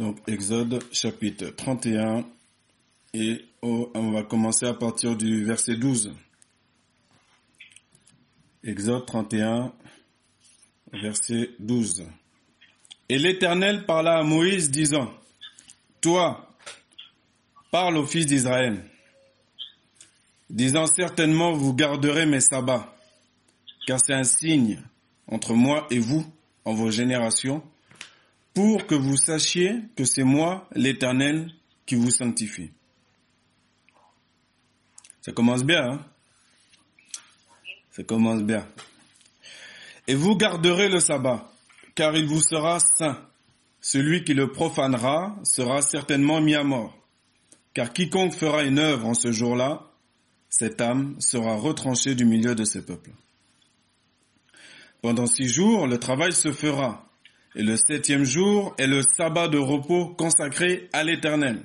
Donc Exode chapitre 31 et on va commencer à partir du verset 12. Exode 31 verset 12. Et l'Éternel parla à Moïse disant, Toi, parle aux fils d'Israël, disant certainement vous garderez mes sabbats, car c'est un signe entre moi et vous en vos générations, pour que vous sachiez que c'est moi, l'Éternel, qui vous sanctifie. Ça commence bien, hein? Ça commence bien. Et vous garderez le sabbat, car il vous sera saint. Celui qui le profanera sera certainement mis à mort. Car quiconque fera une œuvre en ce jour-là, cette âme sera retranchée du milieu de ses peuples. Pendant six jours, le travail se fera, et le septième jour est le sabbat de repos consacré à l'Éternel.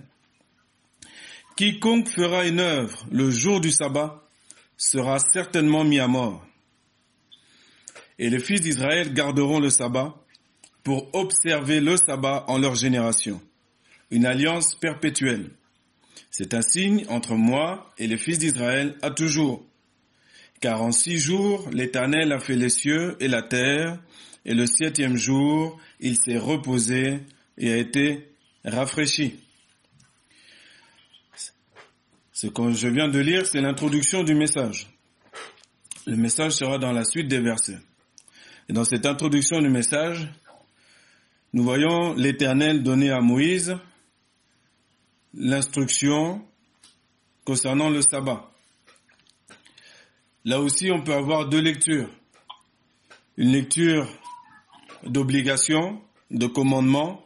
Quiconque fera une œuvre le jour du sabbat sera certainement mis à mort. Et les fils d'Israël garderont le sabbat pour observer le sabbat en leur génération. Une alliance perpétuelle. C'est un signe entre moi et les fils d'Israël à toujours. Car en six jours, l'Éternel a fait les cieux et la terre, et le septième jour, il s'est reposé et a été rafraîchi. Ce que je viens de lire, c'est l'introduction du message. Le message sera dans la suite des versets. Et dans cette introduction du message, nous voyons l'Éternel donner à Moïse l'instruction concernant le sabbat. Là aussi, on peut avoir deux lectures. Une lecture d'obligation, de commandement,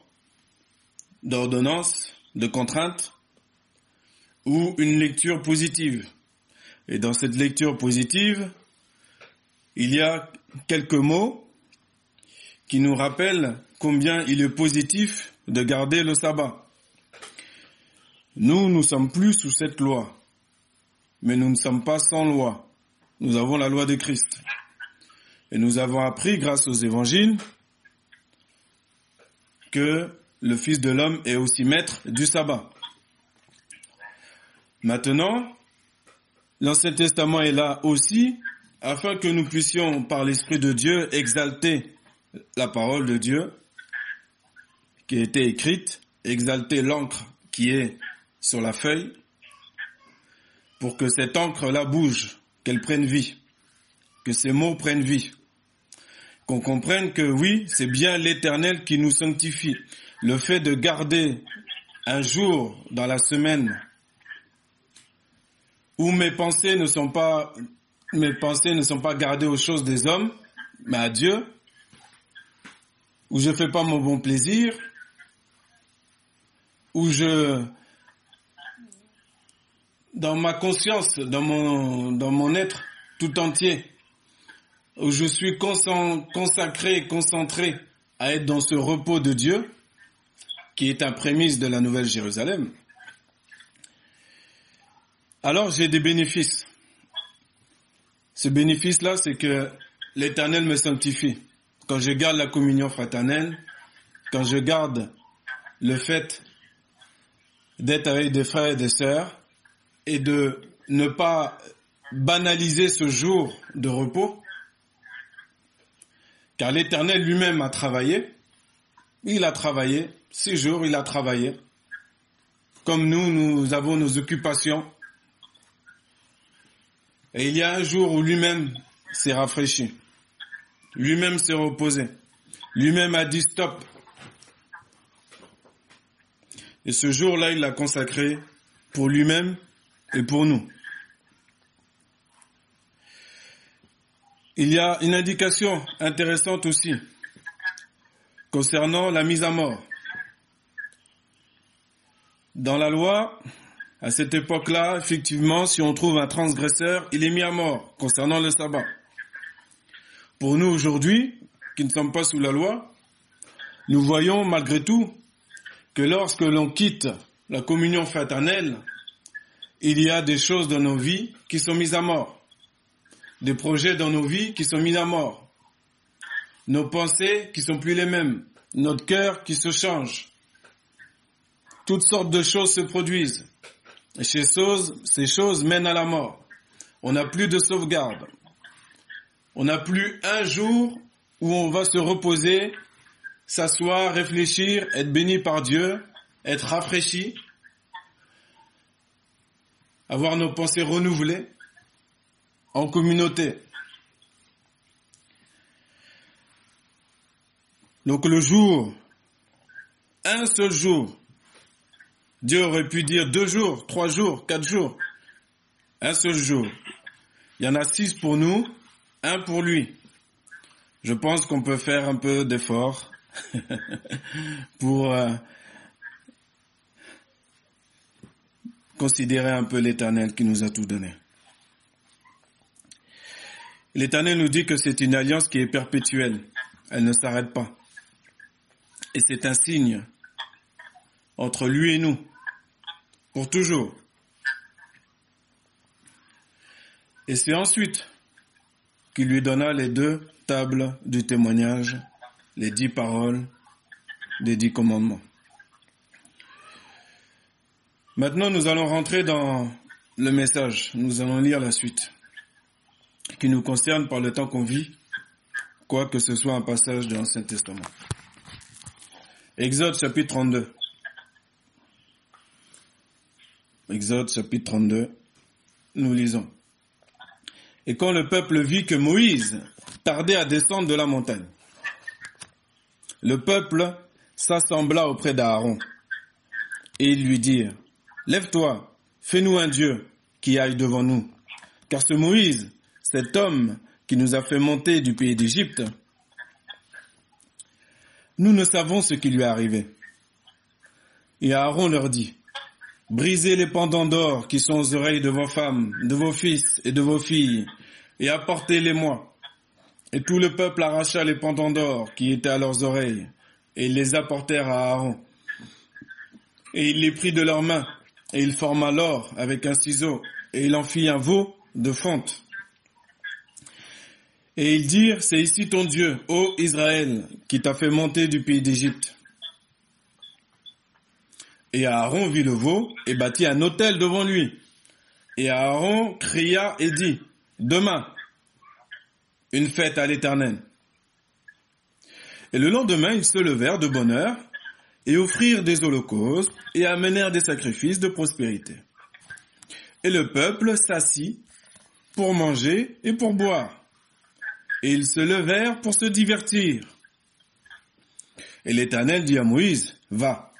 d'ordonnance, de contrainte, ou une lecture positive. Et dans cette lecture positive, il y a quelques mots qui nous rappellent combien il est positif de garder le sabbat. Nous, nous sommes plus sous cette loi, mais nous ne sommes pas sans loi. Nous avons la loi de Christ. Et nous avons appris grâce aux évangiles que le Fils de l'homme est aussi maître du sabbat. Maintenant, l'Ancien Testament est là aussi afin que nous puissions, par l'Esprit de Dieu, exalter la parole de Dieu qui a été écrite, exalter l'encre qui est sur la feuille, pour que cette encre-là bouge, qu'elle prenne vie, que ces mots prennent vie, qu'on comprenne que oui, c'est bien l'Éternel qui nous sanctifie. Le fait de garder un jour dans la semaine où mes pensées ne sont pas mes pensées ne sont pas gardées aux choses des hommes, mais à Dieu, où je fais pas mon bon plaisir, où je dans ma conscience, dans mon, être tout entier, je suis consacré, concentré à être dans ce repos de Dieu, qui est un prémisse de la Nouvelle Jérusalem, alors j'ai des bénéfices. Ce bénéfice-là, c'est que l'Éternel me sanctifie. Quand je garde la communion fraternelle, quand je garde le fait d'être avec des frères et des sœurs, et de ne pas banaliser ce jour de repos, car l'Éternel lui-même a travaillé, il a travaillé, six jours il a travaillé, comme nous, nous avons nos occupations, et il y a un jour où lui-même s'est rafraîchi, lui-même s'est reposé, lui-même a dit stop. Et ce jour-là, il l'a consacré pour lui-même et pour nous. Il y a une indication intéressante aussi concernant la mise à mort. Dans la loi, à cette époque-là, effectivement, si on trouve un transgresseur, il est mis à mort concernant le sabbat. Pour nous aujourd'hui, qui ne sommes pas sous la loi, nous voyons malgré tout que lorsque l'on quitte la communion fraternelle, il y a des choses dans nos vies qui sont mises à mort. Des projets dans nos vies qui sont mis à mort. Nos pensées qui sont plus les mêmes. Notre cœur qui se change. toutes sortes de choses se produisent. Et ces choses, ces choses mènent à la mort. On n'a plus de sauvegarde. On n'a plus un jour où on va se reposer, s'asseoir, réfléchir, être béni par Dieu, être rafraîchi, avoir nos pensées renouvelées en communauté. Donc le jour, un seul jour, Dieu aurait pu dire deux jours, trois jours, quatre jours, un seul jour. Il y en a six pour nous, un pour lui. Je pense qu'on peut faire un peu d'effort pour euh, considérer un peu l'Éternel qui nous a tout donné. L'Éternel nous dit que c'est une alliance qui est perpétuelle. Elle ne s'arrête pas. Et c'est un signe entre lui et nous, pour toujours. Et c'est ensuite qu'il lui donna les deux tables du témoignage, les dix paroles des dix commandements. Maintenant, nous allons rentrer dans le message. Nous allons lire la suite qui nous concerne par le temps qu'on vit, quoi que ce soit un passage de l'Ancien Testament. Exode chapitre 32. Exode chapitre 32. Nous lisons. Et quand le peuple vit que Moïse tardait à descendre de la montagne, le peuple s'assembla auprès d'Aaron et ils lui dirent, Lève-toi, fais-nous un Dieu qui aille devant nous. Car ce Moïse, cet homme qui nous a fait monter du pays d'Égypte, nous ne savons ce qui lui est arrivé. Et Aaron leur dit, Brisez les pendants d'or qui sont aux oreilles de vos femmes, de vos fils et de vos filles, et apportez-les-moi. Et tout le peuple arracha les pendants d'or qui étaient à leurs oreilles, et ils les apportèrent à Aaron. Et il les prit de leurs mains, et il forma l'or avec un ciseau, et il en fit un veau de fonte. Et ils dirent, c'est ici ton Dieu, ô Israël, qui t'a fait monter du pays d'Égypte. Et Aaron vit le veau et bâtit un autel devant lui. Et Aaron cria et dit, demain, une fête à l'Éternel. Et le lendemain, ils se levèrent de bonne heure et offrirent des holocaustes et amenèrent des sacrifices de prospérité. Et le peuple s'assit pour manger et pour boire. Et ils se levèrent pour se divertir. Et l'Éternel dit à Moïse, va,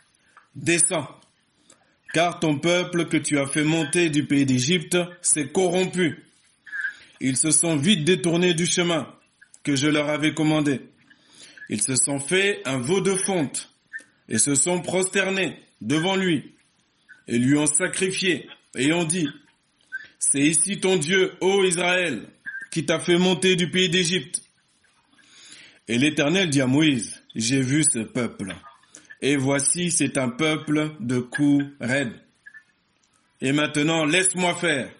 Descends, car ton peuple que tu as fait monter du pays d'Égypte s'est corrompu. Ils se sont vite détournés du chemin que je leur avais commandé. Ils se sont fait un veau de fonte et se sont prosternés devant lui et lui ont sacrifié et ont dit, c'est ici ton Dieu, ô Israël, qui t'a fait monter du pays d'Égypte. Et l'Éternel dit à Moïse, j'ai vu ce peuple et voici c'est un peuple de coups raides. Et maintenant laisse-moi faire,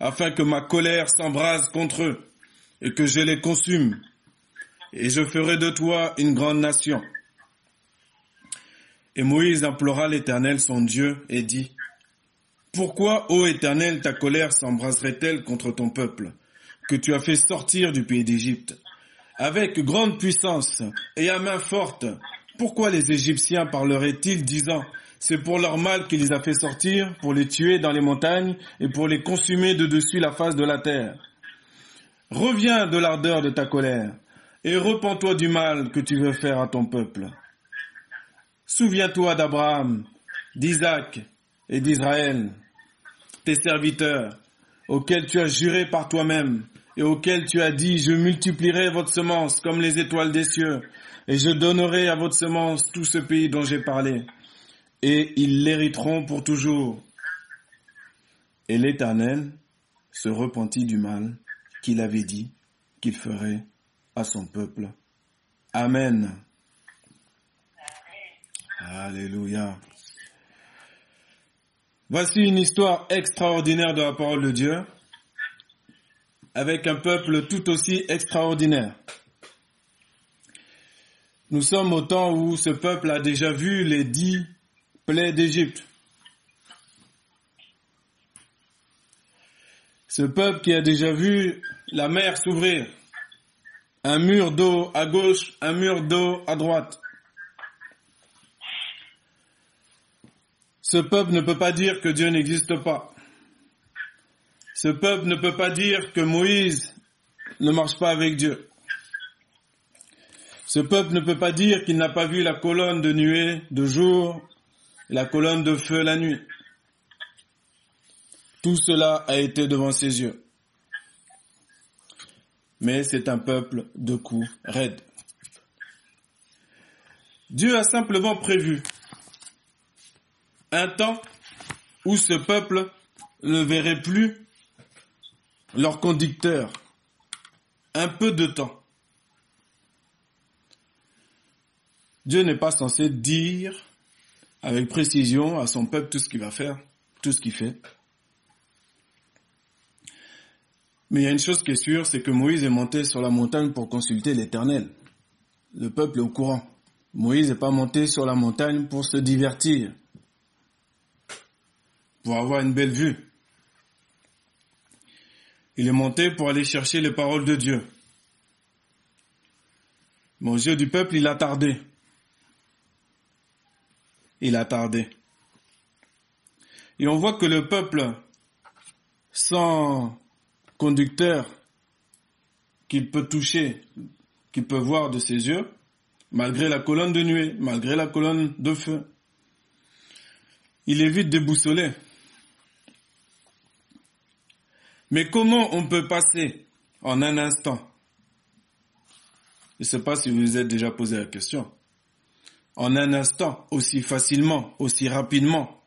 afin que ma colère s'embrase contre eux, et que je les consume, et je ferai de toi une grande nation. Et Moïse implora l'Éternel son Dieu et dit, Pourquoi, ô Éternel, ta colère s'embraserait-elle contre ton peuple, que tu as fait sortir du pays d'Égypte, avec grande puissance et à main forte, pourquoi les Égyptiens parleraient-ils disant c'est pour leur mal qu'il les a fait sortir, pour les tuer dans les montagnes et pour les consumer de dessus la face de la terre? Reviens de l'ardeur de ta colère et repens-toi du mal que tu veux faire à ton peuple. Souviens-toi d'Abraham, d'Isaac et d'Israël, tes serviteurs, auxquels tu as juré par toi-même et auxquels tu as dit, je multiplierai votre semence comme les étoiles des cieux et je donnerai à votre semence tout ce pays dont j'ai parlé, et ils l'hériteront pour toujours. Et l'Éternel se repentit du mal qu'il avait dit qu'il ferait à son peuple. Amen. Alléluia. Voici une histoire extraordinaire de la parole de Dieu avec un peuple tout aussi extraordinaire. Nous sommes au temps où ce peuple a déjà vu les dix plaies d'Égypte. Ce peuple qui a déjà vu la mer s'ouvrir, un mur d'eau à gauche, un mur d'eau à droite. Ce peuple ne peut pas dire que Dieu n'existe pas. Ce peuple ne peut pas dire que Moïse ne marche pas avec Dieu. Ce peuple ne peut pas dire qu'il n'a pas vu la colonne de nuée de jour la colonne de feu la nuit. Tout cela a été devant ses yeux. Mais c'est un peuple de coups raides. Dieu a simplement prévu un temps où ce peuple ne verrait plus leur conducteur. Un peu de temps. Dieu n'est pas censé dire avec précision à son peuple tout ce qu'il va faire, tout ce qu'il fait. Mais il y a une chose qui est sûre, c'est que Moïse est monté sur la montagne pour consulter l'Éternel. Le peuple est au courant. Moïse n'est pas monté sur la montagne pour se divertir, pour avoir une belle vue. Il est monté pour aller chercher les paroles de Dieu. Mais aux yeux du peuple, il a tardé. Il a tardé. Et on voit que le peuple, sans conducteur qu'il peut toucher, qu'il peut voir de ses yeux, malgré la colonne de nuée, malgré la colonne de feu, il est vite déboussolé. Mais comment on peut passer en un instant? Je ne sais pas si vous vous êtes déjà posé la question. En un instant, aussi facilement, aussi rapidement,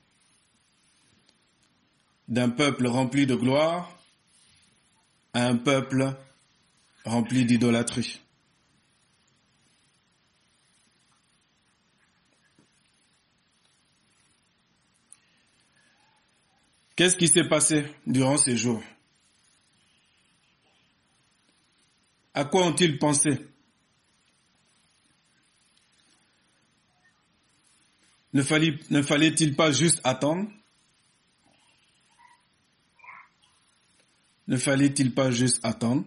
d'un peuple rempli de gloire à un peuple rempli d'idolâtrie. Qu'est-ce qui s'est passé durant ces jours? À quoi ont-ils pensé? Ne fallait-il pas juste attendre? Ne fallait-il pas juste attendre?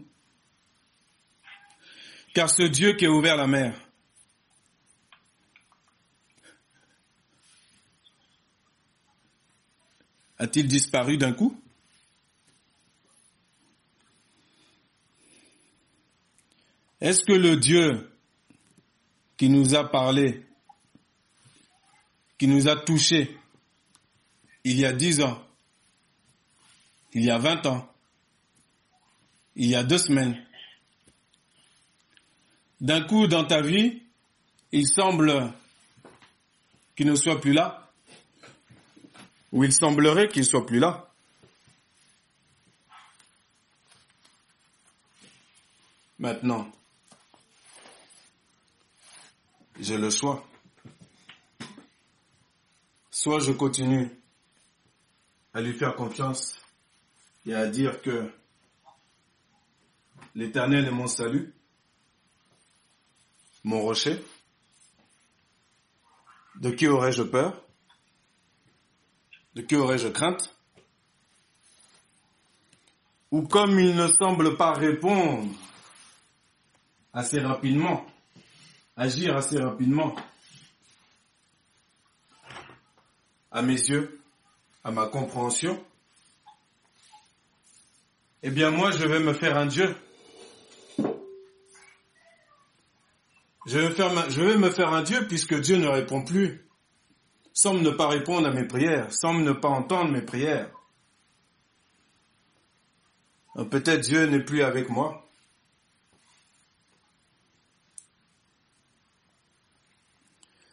Car ce Dieu qui a ouvert la mer, a-t-il disparu d'un coup? Est-ce que le Dieu qui nous a parlé, qui nous a touchés il y a dix ans, il y a vingt ans, il y a deux semaines, d'un coup dans ta vie, il semble qu'il ne soit plus là, ou il semblerait qu'il soit plus là? Maintenant, j'ai le choix. Soit je continue à lui faire confiance et à dire que l'Éternel est mon salut, mon rocher. De qui aurais-je peur? De qui aurais-je crainte? Ou comme il ne semble pas répondre assez rapidement, agir assez rapidement à mes yeux, à ma compréhension, eh bien moi je vais me faire un Dieu. Je vais, me faire un Dieu puisque Dieu ne répond plus, semble ne pas répondre à mes prières, semble ne pas entendre mes prières. Peut-être Dieu n'est plus avec moi.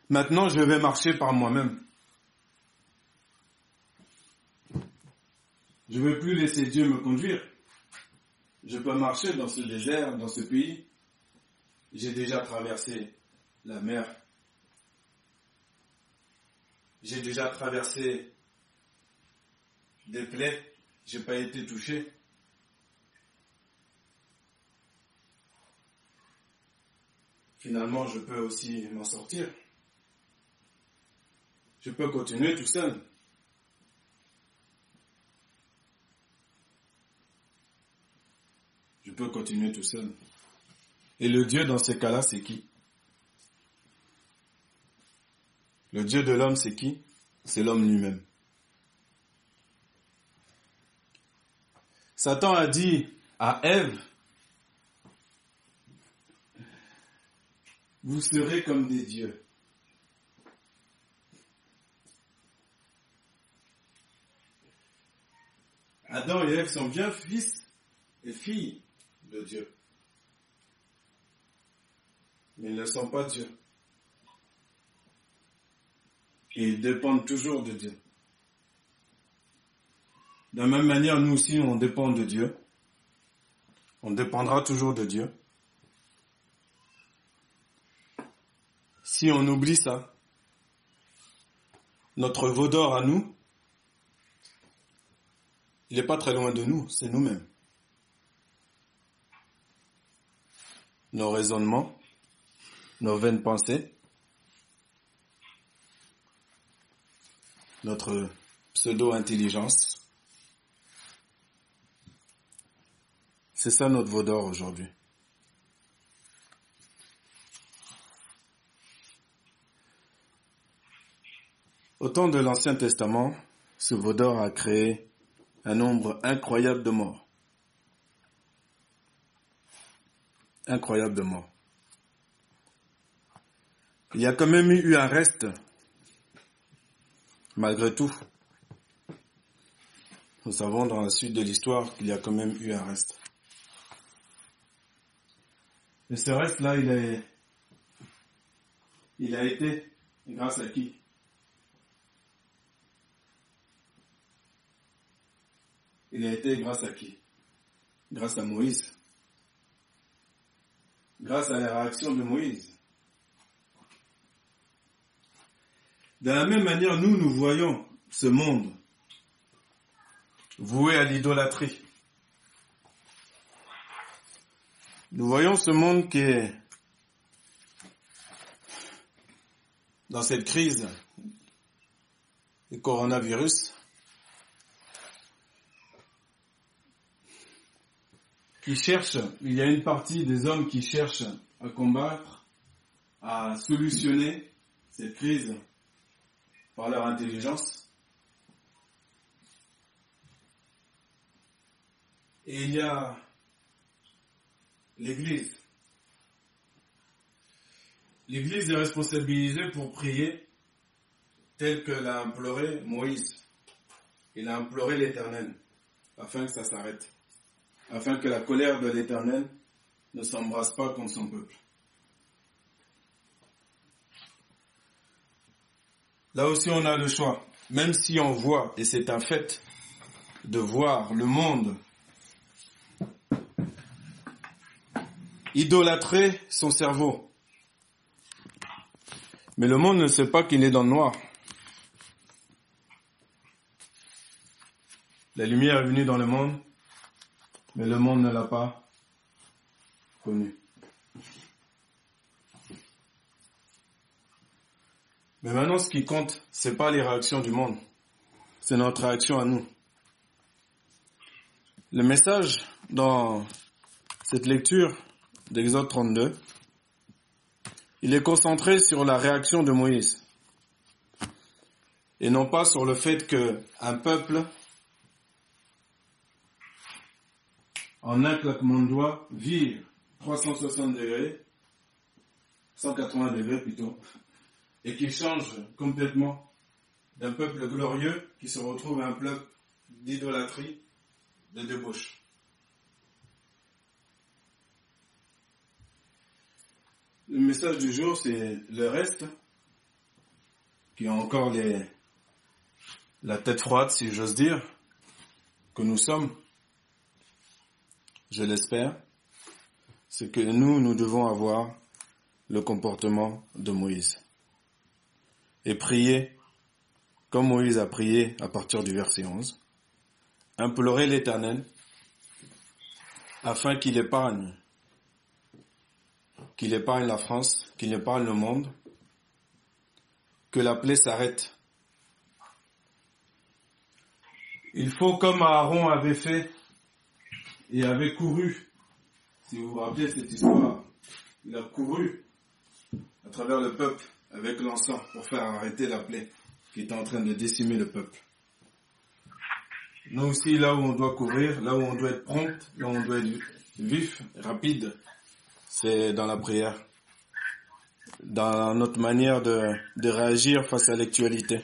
Maintenant, je vais marcher par moi-même. Je ne veux plus laisser Dieu me conduire. Je peux marcher dans ce désert, dans ce pays. J'ai déjà traversé la mer. J'ai déjà traversé des plaies. J'ai pas été touché. Finalement, je peux aussi m'en sortir. Je peux continuer tout seul. Je peux continuer tout seul. Et le Dieu dans ces cas-là, c'est qui? Le Dieu de l'homme, c'est qui? C'est l'homme lui-même. Satan a dit à Ève, vous serez comme des dieux. Adam et Ève sont bien fils et filles de Dieu. Mais ils ne sont pas Dieu. Et ils dépendent toujours de Dieu. De la même manière, nous aussi, on dépend de Dieu. On dépendra toujours de Dieu. Si on oublie ça, notre veau d'or à nous, il n'est pas très loin de nous, c'est nous-mêmes. Nos raisonnements, nos vaines pensées, notre pseudo-intelligence. C'est ça notre veau d'or aujourd'hui. Au temps de l'Ancien Testament, ce veau d'or a créé un nombre incroyable de morts. Incroyable de morts. Il y a quand même eu un reste, malgré tout. Nous savons dans la suite de l'histoire qu'il y a quand même eu un reste. Et ce reste-là, il, il a été grâce à qui? Il a été grâce à qui? Grâce à Moïse. Grâce à la réaction de Moïse. De la même manière, nous, nous voyons ce monde voué à l'idolâtrie. Nous voyons ce monde qui est dans cette crise du coronavirus, il y a une partie des hommes qui cherchent à combattre, à solutionner cette crise par leur intelligence. Et il y a l'Église. L'Église est responsabilisée pour prier tel que l'a imploré Moïse. Il a imploré l'Éternel afin que ça s'arrête, afin que la colère de l'Éternel ne s'embrasse pas contre son peuple. Là aussi, on a le choix. Même si on voit, et c'est un fait, de voir le monde idolâtrer son cerveau. Mais le monde ne sait pas qu'il est dans le noir. La lumière est venue dans le monde, mais le monde ne l'a pas connue. Mais maintenant, ce qui compte, c'est pas les réactions du monde, c'est notre réaction à nous. Le message dans cette lecture d'Exode 32, il est concentré sur la réaction de Moïse et non pas sur le fait que un peuple, en un claquement de doigts, vire 360 degrés, 180 degrés plutôt, et qu'il change complètement d'un peuple glorieux qui se retrouve à un peuple d'idolâtrie, de débauche. Le message du jour, c'est le reste, qui a encore la tête froide, si j'ose dire, que nous sommes, je l'espère, c'est que nous, nous devons avoir le comportement de Moïse et prier comme Moïse a prié à partir du verset 11, implorer l'Éternel afin qu'il épargne, qu'il épargne la France, qu'il épargne le monde, que la plaie s'arrête. Il faut, comme Aaron avait fait et avait couru, si vous vous rappelez cette histoire, il a couru à travers le peuple avec l'encens pour faire arrêter la plaie qui était en train de décimer le peuple. Nous aussi, là où on doit courir, là où on doit être prompt, là où on doit être vif, rapide, c'est dans la prière, dans notre manière de, de réagir face à l'actualité.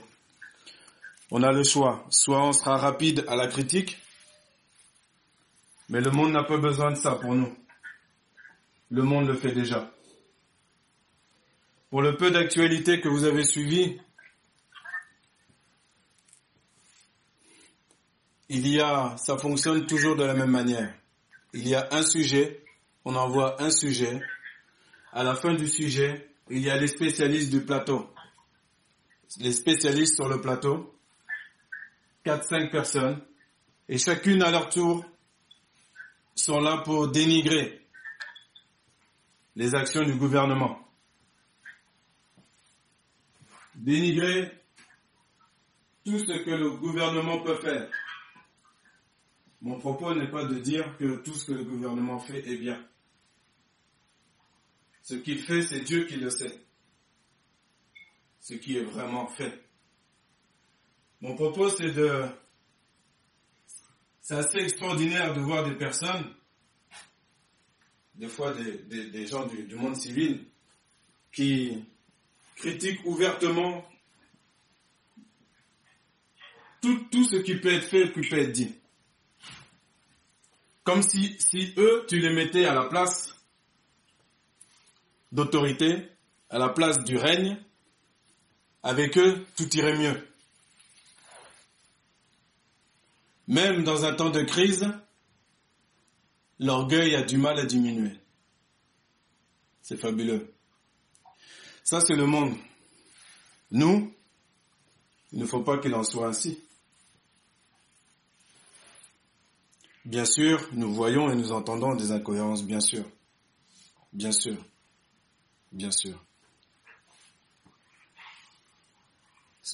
On a le choix, soit on sera rapide à la critique, mais le monde n'a pas besoin de ça pour nous. Le monde le fait déjà. Pour le peu d'actualité que vous avez suivi, il y a, ça fonctionne toujours de la même manière. Il y a un sujet, on envoie un sujet. À la fin du sujet, il y a les spécialistes du plateau. Les spécialistes sur le plateau, 4-5 personnes, et chacune à leur tour sont là pour dénigrer les actions du gouvernement. Dénigrer tout ce que le gouvernement peut faire. Mon propos n'est pas de dire que tout ce que le gouvernement fait est bien. Ce qu'il fait, c'est Dieu qui le sait. Ce qui est vraiment fait. Mon propos, c'est de... C'est assez extraordinaire de voir des personnes, des fois des, gens du, monde civil, qui critiquent ouvertement tout, tout ce qui peut être fait, qui peut être dit. Comme si, si eux, tu les mettais à la place d'autorité, à la place du règne, avec eux, tout irait mieux. Même dans un temps de crise, l'orgueil a du mal à diminuer. C'est fabuleux. Ça, c'est le monde. Nous, il ne faut pas qu'il en soit ainsi. Bien sûr, nous voyons et nous entendons des incohérences, bien sûr. Bien sûr. Bien sûr.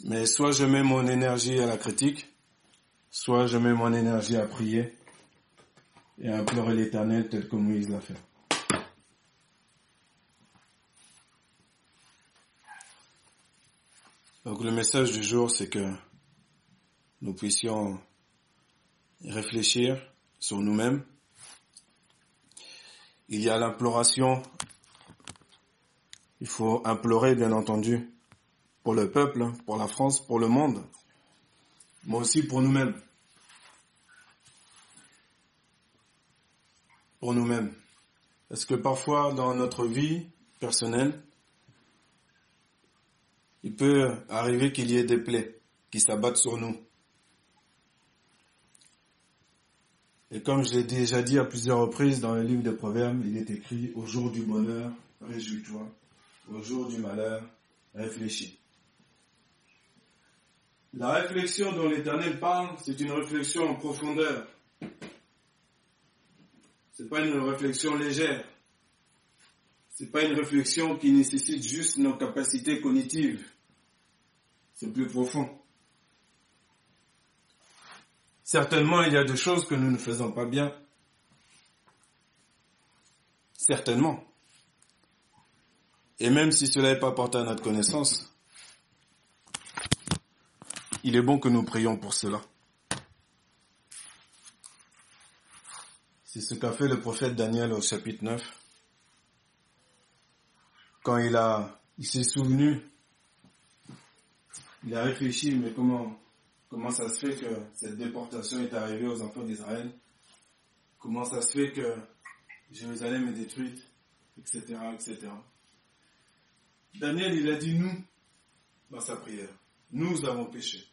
Mais soit je mets mon énergie à la critique, soit je mets mon énergie à prier et à implorer l'éternel tel que Moïse l'a fait. Donc le message du jour, c'est que nous puissions réfléchir sur nous-mêmes. Il y a l'imploration. Il faut implorer, bien entendu, pour le peuple, pour la France, pour le monde, mais aussi pour nous-mêmes. Pour nous-mêmes. Parce que parfois, dans notre vie personnelle, il peut arriver qu'il y ait des plaies qui s'abattent sur nous. Et comme je l'ai déjà dit à plusieurs reprises dans le livre des Proverbes, il est écrit au jour du bonheur, réjouis-toi. Au jour du malheur, réfléchis. La réflexion dont l'Éternel parle, c'est une réflexion en profondeur. C'est pas une réflexion légère. C'est pas une réflexion qui nécessite juste nos capacités cognitives. C'est plus profond. Certainement, il y a des choses que nous ne faisons pas bien. Certainement. Et même si cela n'est pas porté à notre connaissance, il est bon que nous prions pour cela. C'est ce qu'a fait le prophète Daniel au chapitre 9. Quand il a, s'est souvenu, il a réfléchi, mais comment Comment ça se fait que cette déportation est arrivée aux enfants d'Israël? Comment ça se fait que Jérusalem est détruite Etc. etc. Daniel, il a dit nous dans sa prière. Nous avons péché.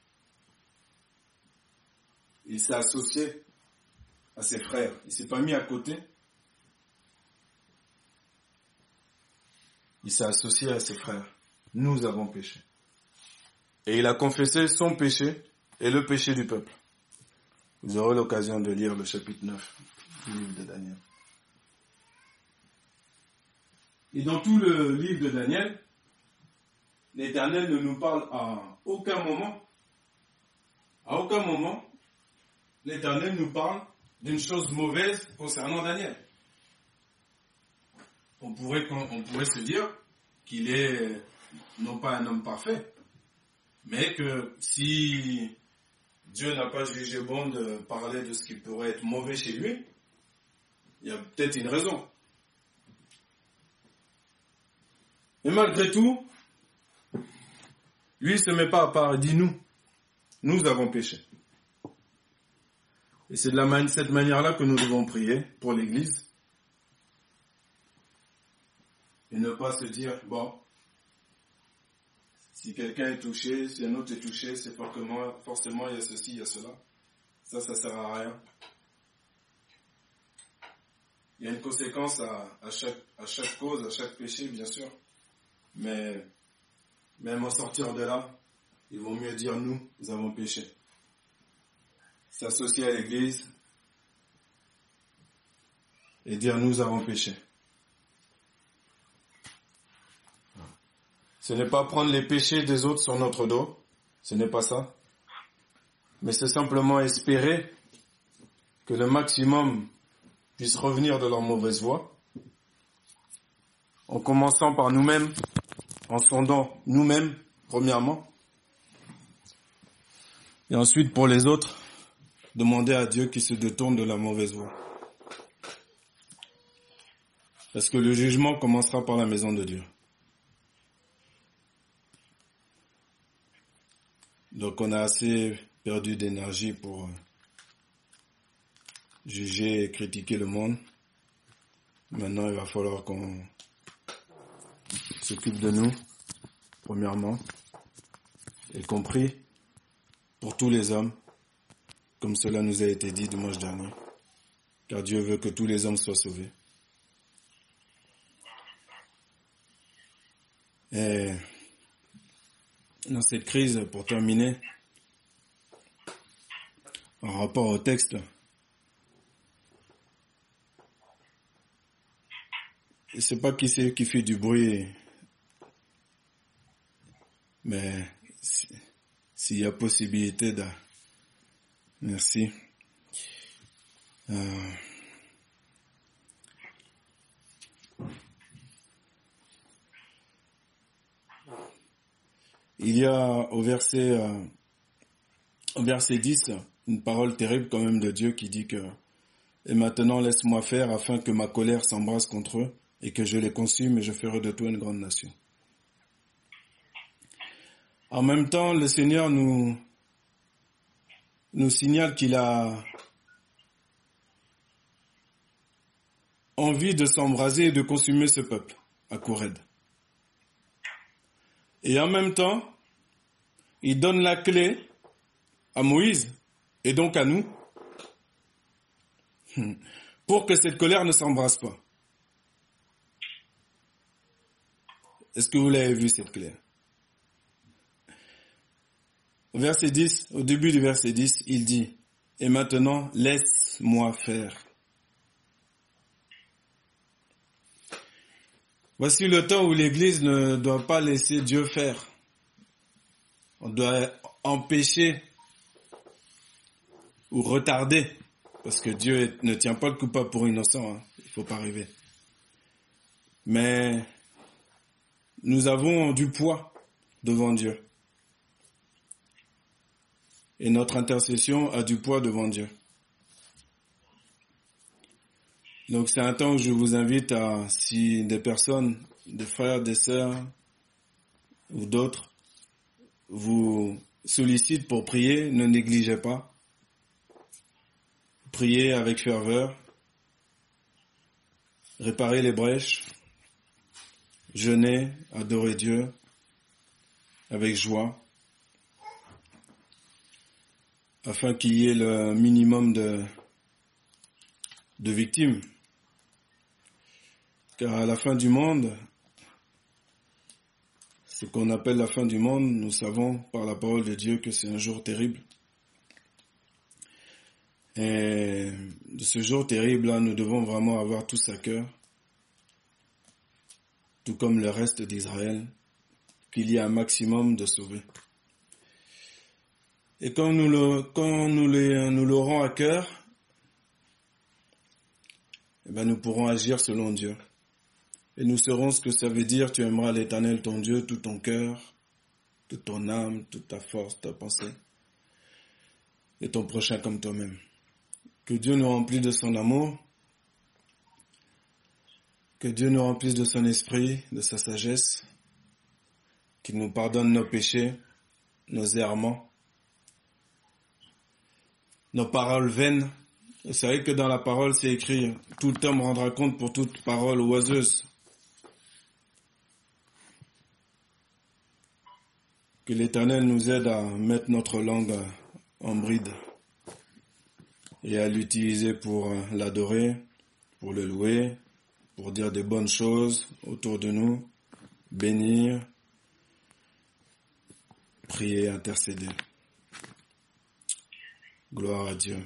Il s'est associé à ses frères. Il s'est pas mis à côté. Il s'est associé à ses frères. Nous avons péché. Et il a confessé son péché et le péché du peuple. Vous aurez l'occasion de lire le chapitre 9 du livre de Daniel. Et dans tout le livre de Daniel, l'Éternel ne nous parle à aucun moment, à aucun moment, l'Éternel nous parle d'une chose mauvaise concernant Daniel. On pourrait, se dire qu'il est non pas un homme parfait, mais que si Dieu n'a pas jugé bon de parler de ce qui pourrait être mauvais chez lui, il y a peut-être une raison. Mais malgré tout, lui ne se met pas à part, nous, nous avons péché. Et c'est de cette manière-là que nous devons prier pour l'Église. Et ne pas se dire, bon, si quelqu'un est touché, si un autre est touché, c'est forcément, forcément il y a ceci, il y a cela. Ça, ça sert à rien. Il y a une conséquence à, chaque, à chaque cause, à chaque péché, bien sûr. Mais même en sortir de là, il vaut mieux dire nous, nous avons péché. S'associer à l'église et dire nous avons péché. Ce n'est pas prendre les péchés des autres sur notre dos, ce n'est pas ça, mais c'est simplement espérer que le maximum puisse revenir de leur mauvaise voie, en commençant par nous-mêmes, en sondant nous-mêmes, premièrement, et ensuite pour les autres, demander à Dieu qu'ils se détourne de la mauvaise voie. Parce que le jugement commencera par la maison de Dieu. Donc on a assez perdu d'énergie pour euh, juger et critiquer le monde. Maintenant, il va falloir qu'on s'occupe de nous, premièrement, y compris pour tous les hommes, comme cela nous a été dit dimanche dernier, car Dieu veut que tous les hommes soient sauvés. Et dans cette crise, pour terminer, en rapport au texte, je sais pas qui c'est qui fait du bruit, mais s'il y a possibilité de... Merci. Euh, Il y a au verset, euh, au verset 10 une parole terrible quand même de Dieu qui dit que Et maintenant laisse-moi faire afin que ma colère s'embrase contre eux et que je les consume et je ferai de toi une grande nation. En même temps, le Seigneur nous, nous signale qu'il a envie de s'embraser et de consumer ce peuple à Koured. Et en même temps, il donne la clé à Moïse et donc à nous pour que cette colère ne s'embrasse pas. Est-ce que vous l'avez vu cette Au verset 10, au début du verset 10, il dit, et maintenant laisse-moi faire. Voici le temps où l'Église ne doit pas laisser Dieu faire. On doit empêcher ou retarder, parce que Dieu ne tient pas le coupable pour innocent, hein. il faut pas rêver. Mais nous avons du poids devant Dieu. Et notre intercession a du poids devant Dieu. Donc c'est un temps où je vous invite à, si des personnes, des frères, des sœurs ou d'autres vous sollicitent pour prier, ne négligez pas. Priez avec ferveur, réparez les brèches, jeûnez, adorez Dieu avec joie, afin qu'il y ait le minimum de, victimes. Car à la fin du monde, ce qu'on appelle la fin du monde, nous savons par la parole de Dieu que c'est un jour terrible. Et de ce jour terrible-là, nous devons vraiment avoir tous à cœur, tout comme le reste d'Israël, qu'il y a un maximum de sauvés. Et quand nous l'aurons à cœur, eh ben nous pourrons agir selon Dieu. Et nous saurons ce que ça veut dire, tu aimeras l'éternel ton Dieu, tout ton cœur, toute ton âme, toute ta force, ta pensée, et ton prochain comme toi-même. Que Dieu nous remplisse de son amour, que Dieu nous remplisse de son esprit, de sa sagesse, qu'il nous pardonne nos péchés, nos errements, nos paroles vaines. C'est vrai que dans la parole, c'est écrit, tout homme rendra compte pour toute parole oiseuse. Que l'Éternel nous aide à mettre notre langue en bride et à l'utiliser pour l'adorer, pour le louer, pour dire des bonnes choses autour de nous, bénir, prier, intercéder. Gloire à Dieu.